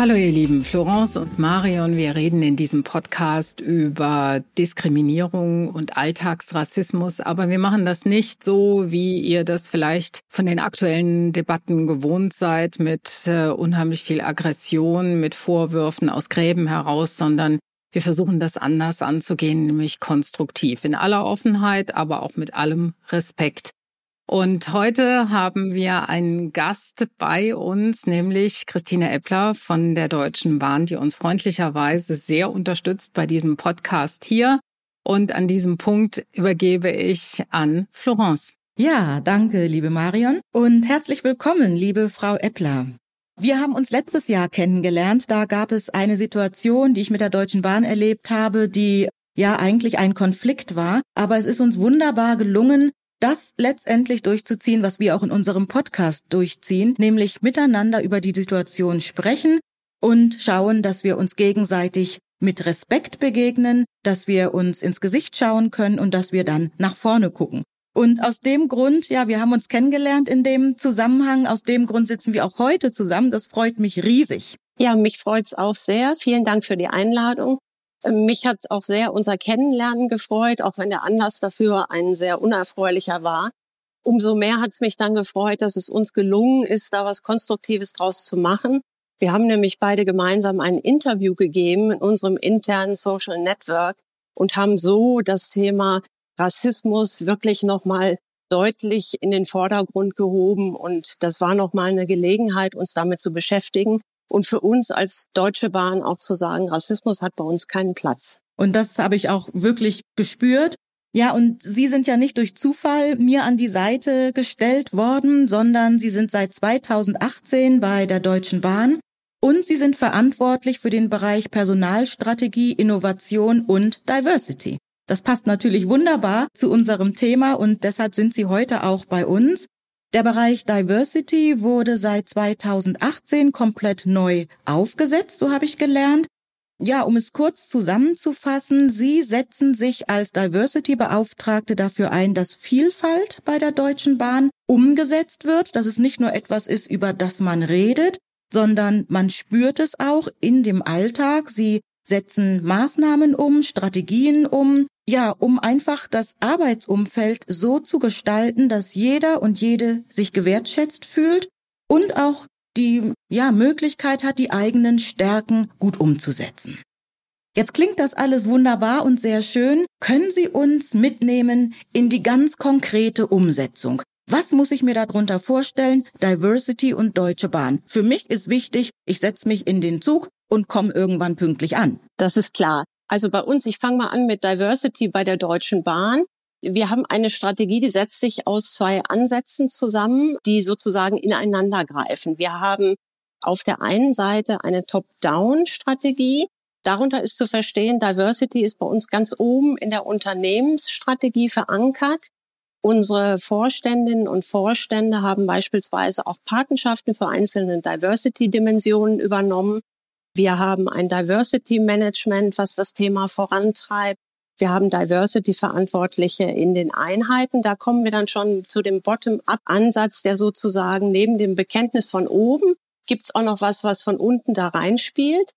Hallo ihr Lieben, Florence und Marion, wir reden in diesem Podcast über Diskriminierung und Alltagsrassismus, aber wir machen das nicht so, wie ihr das vielleicht von den aktuellen Debatten gewohnt seid, mit äh, unheimlich viel Aggression, mit Vorwürfen aus Gräben heraus, sondern wir versuchen das anders anzugehen, nämlich konstruktiv, in aller Offenheit, aber auch mit allem Respekt. Und heute haben wir einen Gast bei uns, nämlich Christine Eppler von der Deutschen Bahn, die uns freundlicherweise sehr unterstützt bei diesem Podcast hier. Und an diesem Punkt übergebe ich an Florence. Ja, danke, liebe Marion. Und herzlich willkommen, liebe Frau Eppler. Wir haben uns letztes Jahr kennengelernt. Da gab es eine Situation, die ich mit der Deutschen Bahn erlebt habe, die ja eigentlich ein Konflikt war. Aber es ist uns wunderbar gelungen, das letztendlich durchzuziehen, was wir auch in unserem Podcast durchziehen, nämlich miteinander über die Situation sprechen und schauen, dass wir uns gegenseitig mit Respekt begegnen, dass wir uns ins Gesicht schauen können und dass wir dann nach vorne gucken. Und aus dem Grund, ja, wir haben uns kennengelernt in dem Zusammenhang, aus dem Grund sitzen wir auch heute zusammen. Das freut mich riesig. Ja, mich freut's auch sehr. Vielen Dank für die Einladung. Mich hat auch sehr unser Kennenlernen gefreut, auch wenn der Anlass dafür ein sehr unerfreulicher war. Umso mehr hat es mich dann gefreut, dass es uns gelungen ist, da was Konstruktives draus zu machen. Wir haben nämlich beide gemeinsam ein Interview gegeben in unserem internen Social Network und haben so das Thema Rassismus wirklich nochmal deutlich in den Vordergrund gehoben. Und das war nochmal eine Gelegenheit, uns damit zu beschäftigen und für uns als Deutsche Bahn auch zu sagen, Rassismus hat bei uns keinen Platz. Und das habe ich auch wirklich gespürt. Ja, und Sie sind ja nicht durch Zufall mir an die Seite gestellt worden, sondern Sie sind seit 2018 bei der Deutschen Bahn und Sie sind verantwortlich für den Bereich Personalstrategie, Innovation und Diversity. Das passt natürlich wunderbar zu unserem Thema und deshalb sind Sie heute auch bei uns. Der Bereich Diversity wurde seit 2018 komplett neu aufgesetzt, so habe ich gelernt. Ja, um es kurz zusammenzufassen, Sie setzen sich als Diversity-Beauftragte dafür ein, dass Vielfalt bei der Deutschen Bahn umgesetzt wird, dass es nicht nur etwas ist, über das man redet, sondern man spürt es auch in dem Alltag. Sie setzen Maßnahmen um, Strategien um, ja, um einfach das Arbeitsumfeld so zu gestalten, dass jeder und jede sich gewertschätzt fühlt und auch die ja, Möglichkeit hat, die eigenen Stärken gut umzusetzen. Jetzt klingt das alles wunderbar und sehr schön. Können Sie uns mitnehmen in die ganz konkrete Umsetzung? Was muss ich mir darunter vorstellen? Diversity und Deutsche Bahn. Für mich ist wichtig, ich setze mich in den Zug und komme irgendwann pünktlich an. Das ist klar. Also bei uns, ich fange mal an mit Diversity bei der Deutschen Bahn. Wir haben eine Strategie, die setzt sich aus zwei Ansätzen zusammen, die sozusagen ineinander greifen. Wir haben auf der einen Seite eine Top-Down-Strategie. Darunter ist zu verstehen, Diversity ist bei uns ganz oben in der Unternehmensstrategie verankert. Unsere Vorständinnen und Vorstände haben beispielsweise auch Patenschaften für einzelne Diversity-Dimensionen übernommen. Wir haben ein Diversity Management, was das Thema vorantreibt. Wir haben Diversity-Verantwortliche in den Einheiten. Da kommen wir dann schon zu dem Bottom-up-Ansatz, der sozusagen neben dem Bekenntnis von oben gibt's auch noch was, was von unten da reinspielt.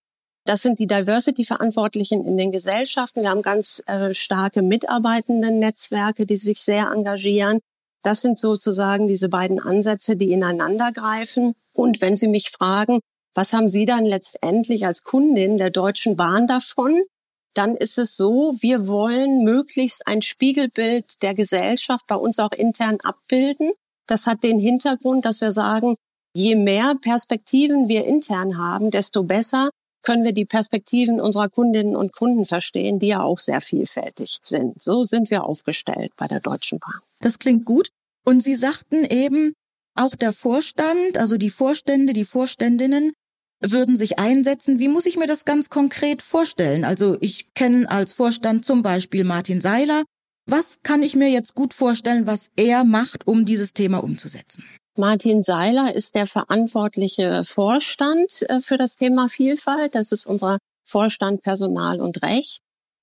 Das sind die Diversity-Verantwortlichen in den Gesellschaften. Wir haben ganz äh, starke mitarbeitenden Netzwerke, die sich sehr engagieren. Das sind sozusagen diese beiden Ansätze, die ineinander greifen. Und wenn Sie mich fragen, was haben Sie dann letztendlich als Kundin der Deutschen Bahn davon? Dann ist es so, wir wollen möglichst ein Spiegelbild der Gesellschaft bei uns auch intern abbilden. Das hat den Hintergrund, dass wir sagen, je mehr Perspektiven wir intern haben, desto besser können wir die Perspektiven unserer Kundinnen und Kunden verstehen, die ja auch sehr vielfältig sind. So sind wir aufgestellt bei der Deutschen Bahn. Das klingt gut. Und Sie sagten eben, auch der Vorstand, also die Vorstände, die Vorständinnen würden sich einsetzen. Wie muss ich mir das ganz konkret vorstellen? Also ich kenne als Vorstand zum Beispiel Martin Seiler. Was kann ich mir jetzt gut vorstellen, was er macht, um dieses Thema umzusetzen? Martin Seiler ist der verantwortliche Vorstand äh, für das Thema Vielfalt. Das ist unser Vorstand Personal und Recht.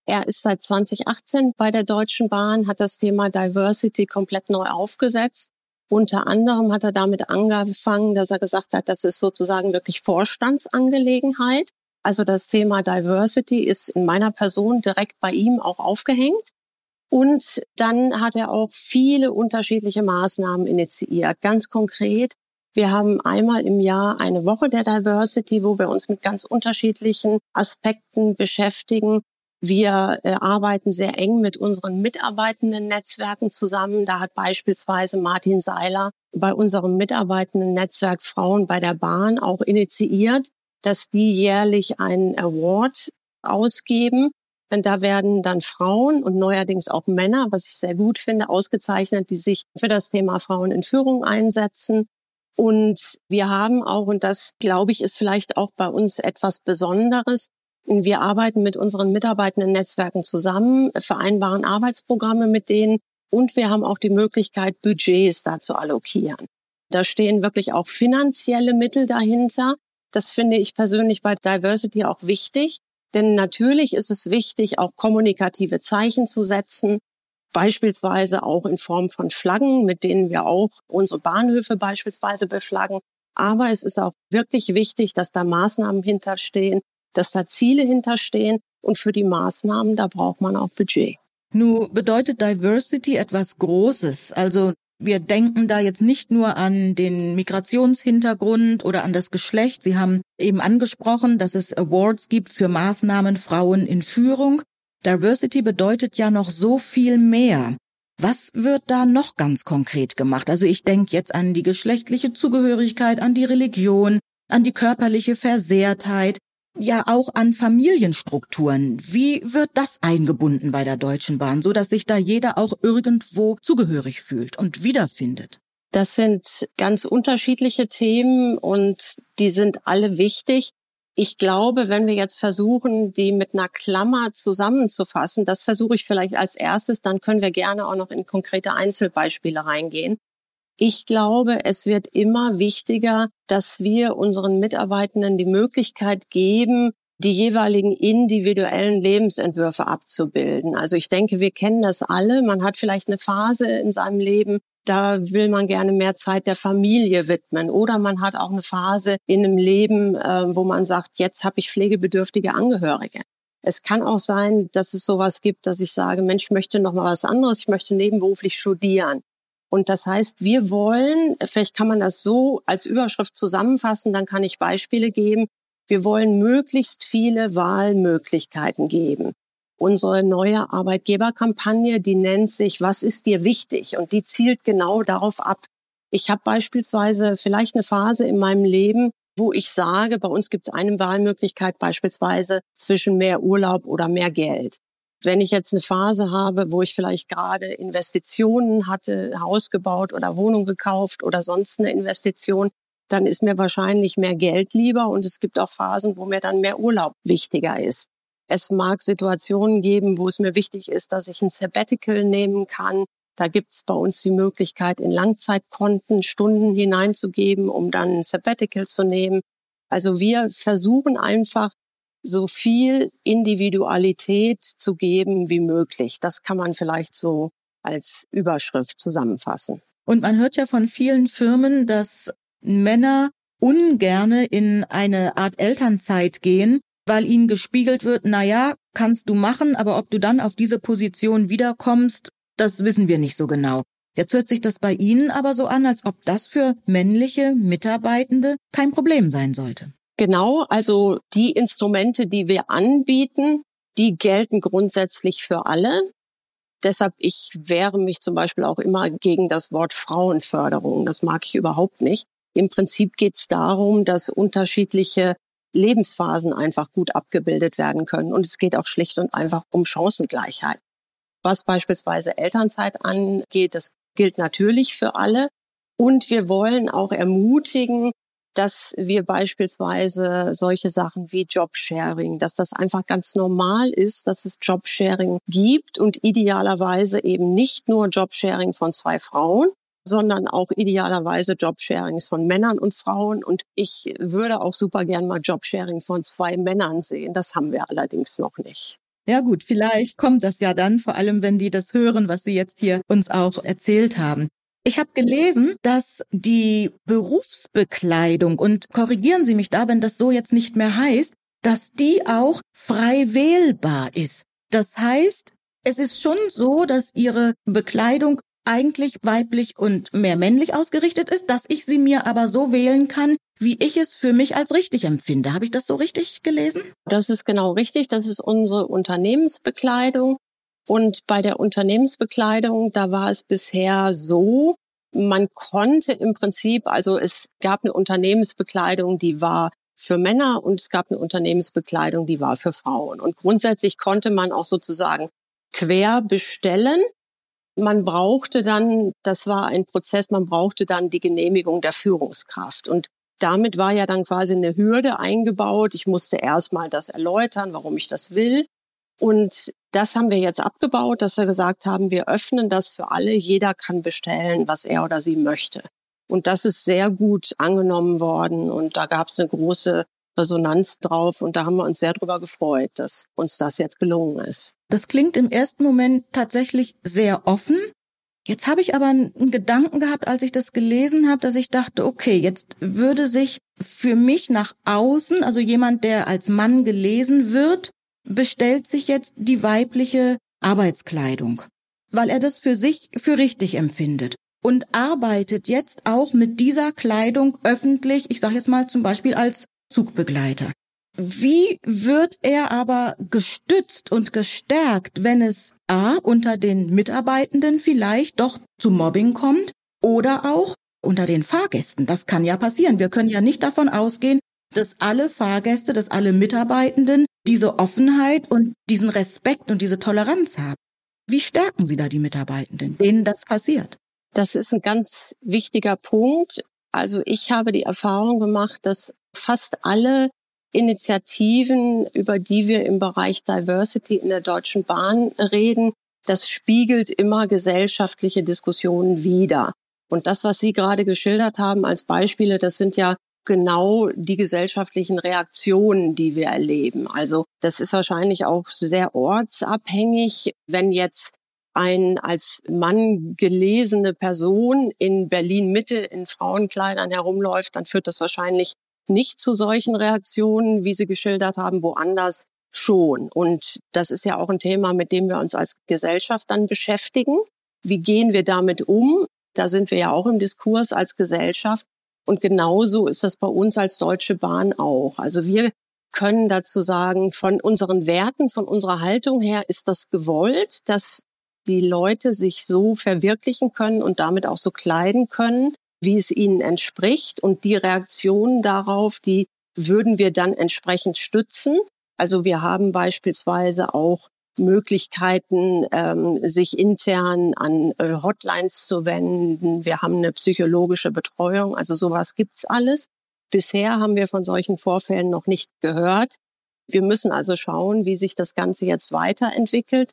Er ist seit 2018 bei der Deutschen Bahn, hat das Thema Diversity komplett neu aufgesetzt. Unter anderem hat er damit angefangen, dass er gesagt hat, das ist sozusagen wirklich Vorstandsangelegenheit. Also das Thema Diversity ist in meiner Person direkt bei ihm auch aufgehängt. Und dann hat er auch viele unterschiedliche Maßnahmen initiiert. Ganz konkret, wir haben einmal im Jahr eine Woche der Diversity, wo wir uns mit ganz unterschiedlichen Aspekten beschäftigen. Wir äh, arbeiten sehr eng mit unseren mitarbeitenden Netzwerken zusammen. Da hat beispielsweise Martin Seiler bei unserem mitarbeitenden Netzwerk Frauen bei der Bahn auch initiiert, dass die jährlich einen Award ausgeben. Denn da werden dann Frauen und neuerdings auch Männer, was ich sehr gut finde, ausgezeichnet, die sich für das Thema Frauen in Führung einsetzen. Und wir haben auch, und das glaube ich ist vielleicht auch bei uns etwas Besonderes, wir arbeiten mit unseren mitarbeitenden Netzwerken zusammen, vereinbaren Arbeitsprogramme mit denen und wir haben auch die Möglichkeit, Budgets da zu allokieren. Da stehen wirklich auch finanzielle Mittel dahinter. Das finde ich persönlich bei Diversity auch wichtig, denn natürlich ist es wichtig, auch kommunikative Zeichen zu setzen, beispielsweise auch in Form von Flaggen, mit denen wir auch unsere Bahnhöfe beispielsweise beflaggen. Aber es ist auch wirklich wichtig, dass da Maßnahmen hinterstehen, dass da Ziele hinterstehen und für die Maßnahmen, da braucht man auch Budget. Nun bedeutet Diversity etwas Großes. Also wir denken da jetzt nicht nur an den Migrationshintergrund oder an das Geschlecht. Sie haben eben angesprochen, dass es Awards gibt für Maßnahmen Frauen in Führung. Diversity bedeutet ja noch so viel mehr. Was wird da noch ganz konkret gemacht? Also ich denke jetzt an die geschlechtliche Zugehörigkeit, an die Religion, an die körperliche Versehrtheit, ja auch an Familienstrukturen. Wie wird das eingebunden bei der Deutschen Bahn, so dass sich da jeder auch irgendwo zugehörig fühlt und wiederfindet? Das sind ganz unterschiedliche Themen und die sind alle wichtig. Ich glaube, wenn wir jetzt versuchen, die mit einer Klammer zusammenzufassen, das versuche ich vielleicht als erstes, dann können wir gerne auch noch in konkrete Einzelbeispiele reingehen. Ich glaube, es wird immer wichtiger, dass wir unseren Mitarbeitenden die Möglichkeit geben, die jeweiligen individuellen Lebensentwürfe abzubilden. Also ich denke, wir kennen das alle. Man hat vielleicht eine Phase in seinem Leben, da will man gerne mehr Zeit der Familie widmen. Oder man hat auch eine Phase in einem Leben, äh, wo man sagt, jetzt habe ich pflegebedürftige Angehörige. Es kann auch sein, dass es sowas gibt, dass ich sage, Mensch, ich möchte noch mal was anderes, ich möchte nebenberuflich studieren. Und das heißt, wir wollen, vielleicht kann man das so als Überschrift zusammenfassen, dann kann ich Beispiele geben. Wir wollen möglichst viele Wahlmöglichkeiten geben. Unsere neue Arbeitgeberkampagne, die nennt sich Was ist dir wichtig? Und die zielt genau darauf ab. Ich habe beispielsweise vielleicht eine Phase in meinem Leben, wo ich sage, bei uns gibt es eine Wahlmöglichkeit beispielsweise zwischen mehr Urlaub oder mehr Geld. Wenn ich jetzt eine Phase habe, wo ich vielleicht gerade Investitionen hatte, Haus gebaut oder Wohnung gekauft oder sonst eine Investition, dann ist mir wahrscheinlich mehr Geld lieber und es gibt auch Phasen, wo mir dann mehr Urlaub wichtiger ist. Es mag Situationen geben, wo es mir wichtig ist, dass ich ein Sabbatical nehmen kann. Da gibt es bei uns die Möglichkeit, in Langzeitkonten Stunden hineinzugeben, um dann ein Sabbatical zu nehmen. Also wir versuchen einfach so viel Individualität zu geben wie möglich. Das kann man vielleicht so als Überschrift zusammenfassen. Und man hört ja von vielen Firmen, dass Männer ungerne in eine Art Elternzeit gehen, weil ihnen gespiegelt wird, na ja, kannst du machen, aber ob du dann auf diese Position wiederkommst, das wissen wir nicht so genau. Jetzt hört sich das bei Ihnen aber so an, als ob das für männliche Mitarbeitende kein Problem sein sollte. Genau, also die Instrumente, die wir anbieten, die gelten grundsätzlich für alle. Deshalb, ich wehre mich zum Beispiel auch immer gegen das Wort Frauenförderung. Das mag ich überhaupt nicht. Im Prinzip geht es darum, dass unterschiedliche Lebensphasen einfach gut abgebildet werden können. Und es geht auch schlicht und einfach um Chancengleichheit. Was beispielsweise Elternzeit angeht, das gilt natürlich für alle. Und wir wollen auch ermutigen, dass wir beispielsweise solche Sachen wie Jobsharing, dass das einfach ganz normal ist, dass es Jobsharing gibt und idealerweise eben nicht nur Jobsharing von zwei Frauen, sondern auch idealerweise Jobsharings von Männern und Frauen. Und ich würde auch super gern mal Jobsharing von zwei Männern sehen. Das haben wir allerdings noch nicht. Ja gut, vielleicht kommt das ja dann, vor allem wenn die das hören, was Sie jetzt hier uns auch erzählt haben. Ich habe gelesen, dass die Berufsbekleidung, und korrigieren Sie mich da, wenn das so jetzt nicht mehr heißt, dass die auch frei wählbar ist. Das heißt, es ist schon so, dass Ihre Bekleidung eigentlich weiblich und mehr männlich ausgerichtet ist, dass ich sie mir aber so wählen kann, wie ich es für mich als richtig empfinde. Habe ich das so richtig gelesen? Das ist genau richtig. Das ist unsere Unternehmensbekleidung. Und bei der Unternehmensbekleidung, da war es bisher so, man konnte im Prinzip, also es gab eine Unternehmensbekleidung, die war für Männer und es gab eine Unternehmensbekleidung, die war für Frauen. Und grundsätzlich konnte man auch sozusagen quer bestellen. Man brauchte dann, das war ein Prozess, man brauchte dann die Genehmigung der Führungskraft. Und damit war ja dann quasi eine Hürde eingebaut. Ich musste erstmal das erläutern, warum ich das will. Und das haben wir jetzt abgebaut, dass wir gesagt haben, wir öffnen das für alle. Jeder kann bestellen, was er oder sie möchte. Und das ist sehr gut angenommen worden. Und da gab es eine große Resonanz drauf. Und da haben wir uns sehr drüber gefreut, dass uns das jetzt gelungen ist. Das klingt im ersten Moment tatsächlich sehr offen. Jetzt habe ich aber einen Gedanken gehabt, als ich das gelesen habe, dass ich dachte, okay, jetzt würde sich für mich nach außen, also jemand, der als Mann gelesen wird, bestellt sich jetzt die weibliche Arbeitskleidung, weil er das für sich für richtig empfindet und arbeitet jetzt auch mit dieser Kleidung öffentlich, ich sage jetzt mal zum Beispiel als Zugbegleiter. Wie wird er aber gestützt und gestärkt, wenn es a unter den Mitarbeitenden vielleicht doch zu Mobbing kommt oder auch unter den Fahrgästen? Das kann ja passieren. Wir können ja nicht davon ausgehen, dass alle Fahrgäste, dass alle Mitarbeitenden diese Offenheit und diesen Respekt und diese Toleranz haben. Wie stärken Sie da die Mitarbeitenden, denen das passiert? Das ist ein ganz wichtiger Punkt. Also ich habe die Erfahrung gemacht, dass fast alle Initiativen, über die wir im Bereich Diversity in der Deutschen Bahn reden, das spiegelt immer gesellschaftliche Diskussionen wider. Und das, was Sie gerade geschildert haben als Beispiele, das sind ja genau die gesellschaftlichen Reaktionen, die wir erleben. Also das ist wahrscheinlich auch sehr ortsabhängig. Wenn jetzt ein als Mann gelesene Person in Berlin Mitte in Frauenkleidern herumläuft, dann führt das wahrscheinlich nicht zu solchen Reaktionen, wie Sie geschildert haben, woanders schon. Und das ist ja auch ein Thema, mit dem wir uns als Gesellschaft dann beschäftigen. Wie gehen wir damit um? Da sind wir ja auch im Diskurs als Gesellschaft. Und genauso ist das bei uns als Deutsche Bahn auch. Also wir können dazu sagen, von unseren Werten, von unserer Haltung her ist das gewollt, dass die Leute sich so verwirklichen können und damit auch so kleiden können, wie es ihnen entspricht. Und die Reaktionen darauf, die würden wir dann entsprechend stützen. Also wir haben beispielsweise auch Möglichkeiten, ähm, sich intern an äh, Hotlines zu wenden. Wir haben eine psychologische Betreuung, also sowas gibt's alles. Bisher haben wir von solchen Vorfällen noch nicht gehört. Wir müssen also schauen, wie sich das Ganze jetzt weiterentwickelt.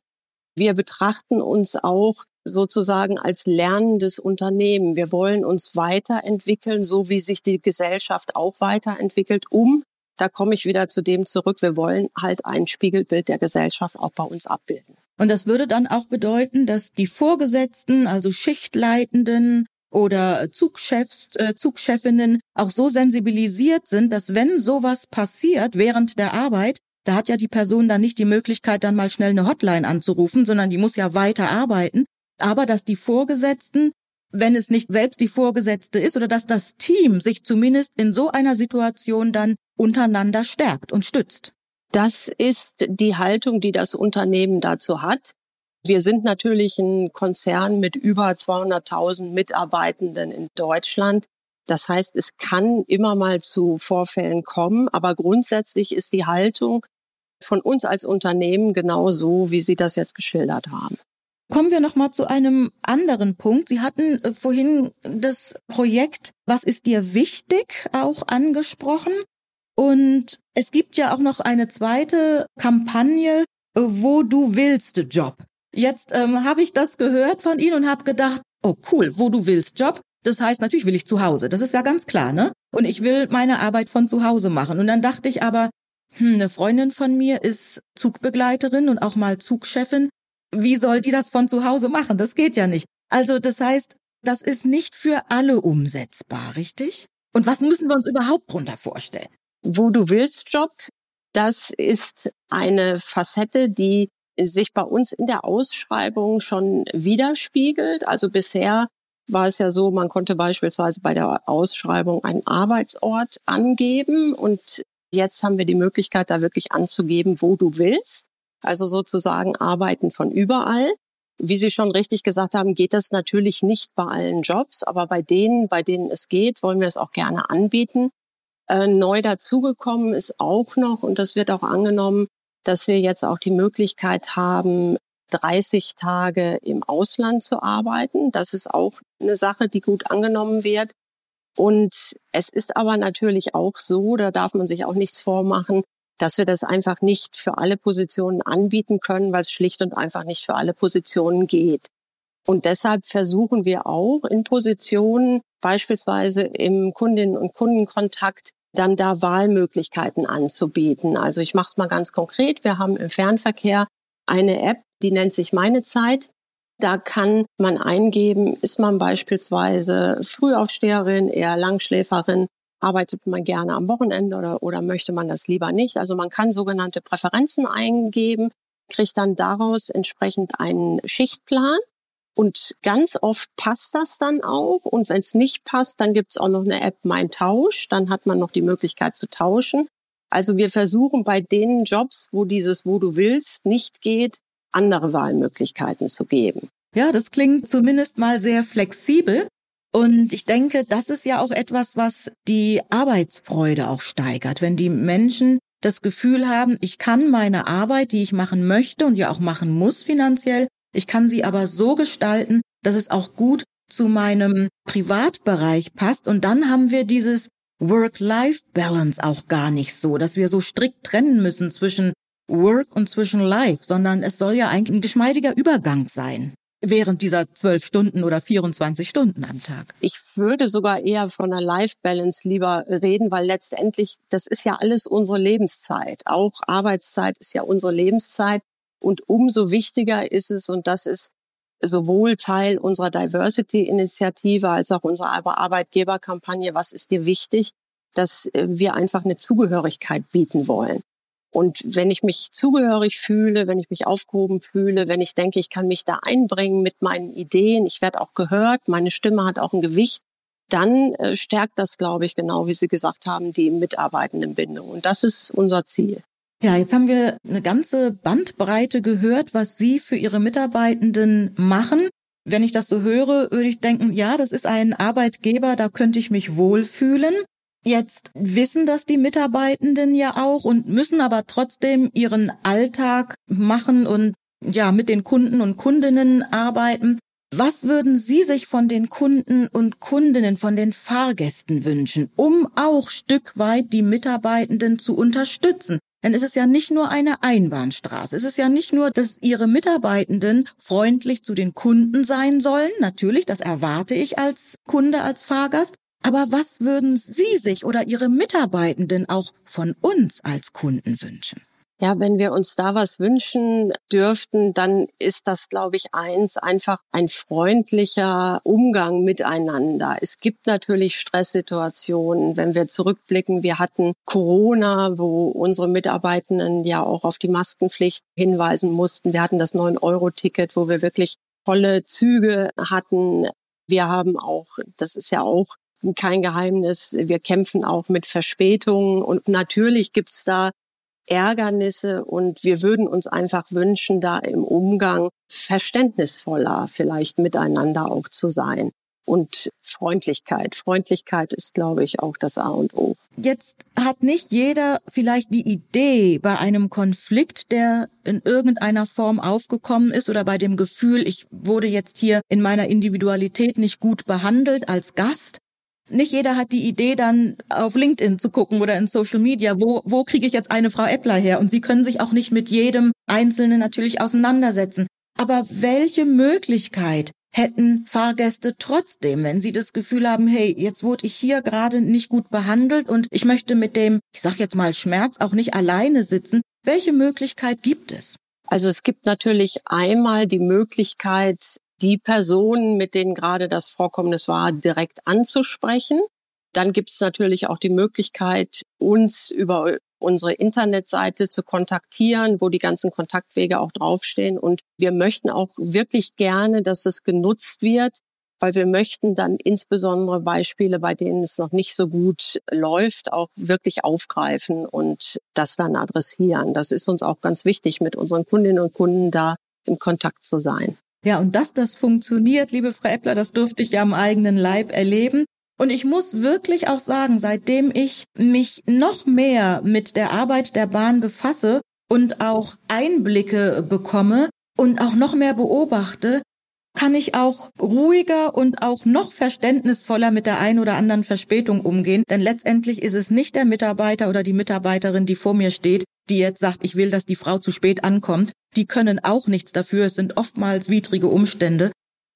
Wir betrachten uns auch sozusagen als lernendes Unternehmen. Wir wollen uns weiterentwickeln, so wie sich die Gesellschaft auch weiterentwickelt, um, da komme ich wieder zu dem zurück, wir wollen halt ein Spiegelbild der Gesellschaft auch bei uns abbilden. Und das würde dann auch bedeuten, dass die Vorgesetzten, also Schichtleitenden oder Zugchefs, äh, Zugchefinnen auch so sensibilisiert sind, dass wenn sowas passiert während der Arbeit, da hat ja die Person dann nicht die Möglichkeit, dann mal schnell eine Hotline anzurufen, sondern die muss ja weiter arbeiten. Aber dass die Vorgesetzten, wenn es nicht selbst die Vorgesetzte ist, oder dass das Team sich zumindest in so einer Situation dann untereinander stärkt und stützt. Das ist die Haltung, die das Unternehmen dazu hat. Wir sind natürlich ein Konzern mit über 200.000 Mitarbeitenden in Deutschland. Das heißt, es kann immer mal zu Vorfällen kommen, aber grundsätzlich ist die Haltung von uns als Unternehmen genau so, wie Sie das jetzt geschildert haben. Kommen wir noch mal zu einem anderen Punkt. Sie hatten äh, vorhin das Projekt Was ist dir wichtig auch angesprochen. Und es gibt ja auch noch eine zweite Kampagne, äh, wo du willst Job. Jetzt ähm, habe ich das gehört von Ihnen und habe gedacht, oh cool, wo du willst Job. Das heißt, natürlich will ich zu Hause. Das ist ja ganz klar, ne? Und ich will meine Arbeit von zu Hause machen. Und dann dachte ich aber, hm, eine Freundin von mir ist Zugbegleiterin und auch mal Zugchefin. Wie soll die das von zu Hause machen? Das geht ja nicht. Also das heißt, das ist nicht für alle umsetzbar, richtig? Und was müssen wir uns überhaupt drunter vorstellen? Wo du willst Job, das ist eine Facette, die sich bei uns in der Ausschreibung schon widerspiegelt. Also bisher war es ja so, man konnte beispielsweise bei der Ausschreibung einen Arbeitsort angeben und jetzt haben wir die Möglichkeit, da wirklich anzugeben, wo du willst. Also sozusagen arbeiten von überall. Wie Sie schon richtig gesagt haben, geht das natürlich nicht bei allen Jobs, aber bei denen, bei denen es geht, wollen wir es auch gerne anbieten. Äh, neu dazugekommen ist auch noch, und das wird auch angenommen, dass wir jetzt auch die Möglichkeit haben, 30 Tage im Ausland zu arbeiten. Das ist auch eine Sache, die gut angenommen wird. Und es ist aber natürlich auch so, da darf man sich auch nichts vormachen, dass wir das einfach nicht für alle Positionen anbieten können, weil es schlicht und einfach nicht für alle Positionen geht. Und deshalb versuchen wir auch in Positionen, beispielsweise im Kundinnen- und Kundenkontakt, dann da Wahlmöglichkeiten anzubieten. Also ich mache es mal ganz konkret. Wir haben im Fernverkehr eine App, die nennt sich Meine Zeit. Da kann man eingeben, ist man beispielsweise Frühaufsteherin, eher Langschläferin, arbeitet man gerne am Wochenende oder, oder möchte man das lieber nicht. Also man kann sogenannte Präferenzen eingeben, kriegt dann daraus entsprechend einen Schichtplan und ganz oft passt das dann auch. Und wenn es nicht passt, dann gibt es auch noch eine App Mein Tausch. Dann hat man noch die Möglichkeit zu tauschen. Also wir versuchen bei den Jobs, wo dieses Wo du willst nicht geht, andere Wahlmöglichkeiten zu geben. Ja, das klingt zumindest mal sehr flexibel. Und ich denke, das ist ja auch etwas, was die Arbeitsfreude auch steigert, wenn die Menschen das Gefühl haben, ich kann meine Arbeit, die ich machen möchte und ja auch machen muss finanziell, ich kann sie aber so gestalten, dass es auch gut zu meinem Privatbereich passt. Und dann haben wir dieses Work-Life-Balance auch gar nicht so, dass wir so strikt trennen müssen zwischen Work und zwischen Life, sondern es soll ja eigentlich ein geschmeidiger Übergang sein während dieser zwölf Stunden oder 24 Stunden am Tag. Ich würde sogar eher von einer Life Balance lieber reden, weil letztendlich das ist ja alles unsere Lebenszeit. Auch Arbeitszeit ist ja unsere Lebenszeit. Und umso wichtiger ist es, und das ist sowohl Teil unserer Diversity-Initiative als auch unserer Arbeitgeberkampagne, was ist dir wichtig, dass äh, wir einfach eine Zugehörigkeit bieten wollen. Und wenn ich mich zugehörig fühle, wenn ich mich aufgehoben fühle, wenn ich denke, ich kann mich da einbringen mit meinen Ideen, ich werde auch gehört, meine Stimme hat auch ein Gewicht, dann äh, stärkt das, glaube ich, genau wie Sie gesagt haben, die Mitarbeitendenbindung. Und das ist unser Ziel. Ja, jetzt haben wir eine ganze Bandbreite gehört, was Sie für Ihre Mitarbeitenden machen. Wenn ich das so höre, würde ich denken, ja, das ist ein Arbeitgeber, da könnte ich mich wohlfühlen. Jetzt wissen das die Mitarbeitenden ja auch und müssen aber trotzdem ihren Alltag machen und ja, mit den Kunden und Kundinnen arbeiten. Was würden Sie sich von den Kunden und Kundinnen, von den Fahrgästen wünschen, um auch Stück weit die Mitarbeitenden zu unterstützen? Denn es ist ja nicht nur eine Einbahnstraße. Es ist ja nicht nur, dass Ihre Mitarbeitenden freundlich zu den Kunden sein sollen. Natürlich, das erwarte ich als Kunde, als Fahrgast. Aber was würden Sie sich oder Ihre Mitarbeitenden auch von uns als Kunden wünschen? Ja, wenn wir uns da was wünschen dürften, dann ist das, glaube ich, eins, einfach ein freundlicher Umgang miteinander. Es gibt natürlich Stresssituationen, wenn wir zurückblicken. Wir hatten Corona, wo unsere Mitarbeitenden ja auch auf die Maskenpflicht hinweisen mussten. Wir hatten das 9-Euro-Ticket, wo wir wirklich volle Züge hatten. Wir haben auch, das ist ja auch kein Geheimnis, wir kämpfen auch mit Verspätungen und natürlich gibt's da Ärgernisse und wir würden uns einfach wünschen, da im Umgang verständnisvoller vielleicht miteinander auch zu sein. und Freundlichkeit. Freundlichkeit ist, glaube ich, auch das A und O. Jetzt hat nicht jeder vielleicht die Idee bei einem Konflikt, der in irgendeiner Form aufgekommen ist oder bei dem Gefühl, ich wurde jetzt hier in meiner Individualität nicht gut behandelt als Gast. Nicht jeder hat die Idee, dann auf LinkedIn zu gucken oder in Social Media, wo, wo kriege ich jetzt eine Frau Eppler her? Und sie können sich auch nicht mit jedem Einzelnen natürlich auseinandersetzen. Aber welche Möglichkeit hätten Fahrgäste trotzdem, wenn sie das Gefühl haben, hey, jetzt wurde ich hier gerade nicht gut behandelt und ich möchte mit dem, ich sag jetzt mal Schmerz auch nicht alleine sitzen, welche Möglichkeit gibt es? Also es gibt natürlich einmal die Möglichkeit, die Personen, mit denen gerade das Vorkommnis war, direkt anzusprechen. Dann gibt es natürlich auch die Möglichkeit, uns über unsere Internetseite zu kontaktieren, wo die ganzen Kontaktwege auch draufstehen. Und wir möchten auch wirklich gerne, dass das genutzt wird, weil wir möchten dann insbesondere Beispiele, bei denen es noch nicht so gut läuft, auch wirklich aufgreifen und das dann adressieren. Das ist uns auch ganz wichtig, mit unseren Kundinnen und Kunden da im Kontakt zu sein. Ja, und dass das funktioniert, liebe Frau Eppler, das durfte ich ja am eigenen Leib erleben. Und ich muss wirklich auch sagen, seitdem ich mich noch mehr mit der Arbeit der Bahn befasse und auch Einblicke bekomme und auch noch mehr beobachte, kann ich auch ruhiger und auch noch verständnisvoller mit der ein oder anderen Verspätung umgehen. Denn letztendlich ist es nicht der Mitarbeiter oder die Mitarbeiterin, die vor mir steht, die jetzt sagt, ich will, dass die Frau zu spät ankommt. Die können auch nichts dafür. Es sind oftmals widrige Umstände.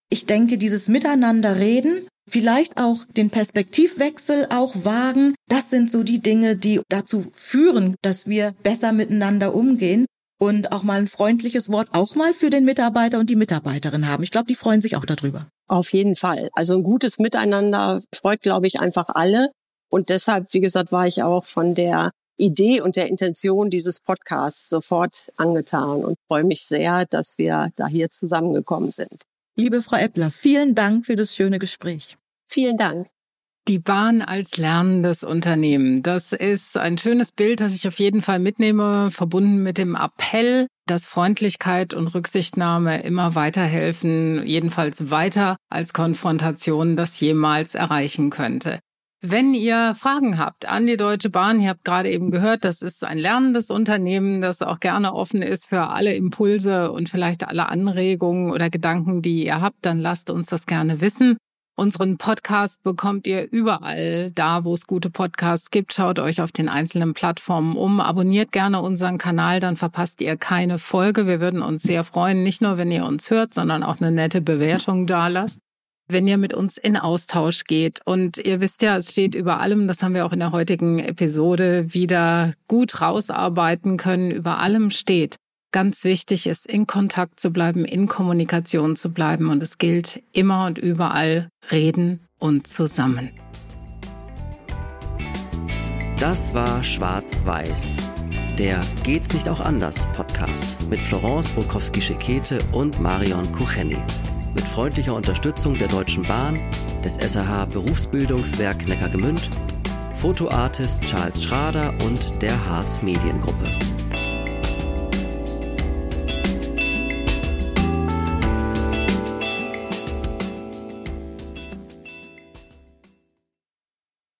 Ich denke, dieses Miteinander reden vielleicht auch den Perspektivwechsel auch wagen. Das sind so die Dinge, die dazu führen, dass wir besser miteinander umgehen und auch mal ein freundliches Wort auch mal für den Mitarbeiter und die Mitarbeiterin haben. Ich glaube, die freuen sich auch darüber. Auf jeden Fall. Also ein gutes Miteinander freut, glaube ich, einfach alle. Und deshalb, wie gesagt, war ich auch von der Idee und der Intention dieses Podcasts sofort angetan und freue mich sehr, dass wir da hier zusammengekommen sind. Liebe Frau Eppler, vielen Dank für das schöne Gespräch. Vielen Dank. Die Bahn als lernendes Unternehmen. Das ist ein schönes Bild, das ich auf jeden Fall mitnehme, verbunden mit dem Appell, dass Freundlichkeit und Rücksichtnahme immer weiterhelfen, jedenfalls weiter als Konfrontation das jemals erreichen könnte. Wenn ihr Fragen habt an die Deutsche Bahn, ihr habt gerade eben gehört, das ist ein lernendes Unternehmen, das auch gerne offen ist für alle Impulse und vielleicht alle Anregungen oder Gedanken, die ihr habt, dann lasst uns das gerne wissen. Unseren Podcast bekommt ihr überall da, wo es gute Podcasts gibt. Schaut euch auf den einzelnen Plattformen um. Abonniert gerne unseren Kanal, dann verpasst ihr keine Folge. Wir würden uns sehr freuen, nicht nur, wenn ihr uns hört, sondern auch eine nette Bewertung da lasst wenn ihr mit uns in Austausch geht. Und ihr wisst ja, es steht über allem, das haben wir auch in der heutigen Episode wieder gut rausarbeiten können, über allem steht. Ganz wichtig ist, in Kontakt zu bleiben, in Kommunikation zu bleiben. Und es gilt immer und überall reden und zusammen. Das war Schwarz-Weiß. Der Geht's nicht auch anders Podcast mit Florence Bukowski-Schekete und Marion Kucheni mit freundlicher Unterstützung der Deutschen Bahn, des SAH Berufsbildungswerk Neckargemünd, Fotoartist Charles Schrader und der Haas Mediengruppe.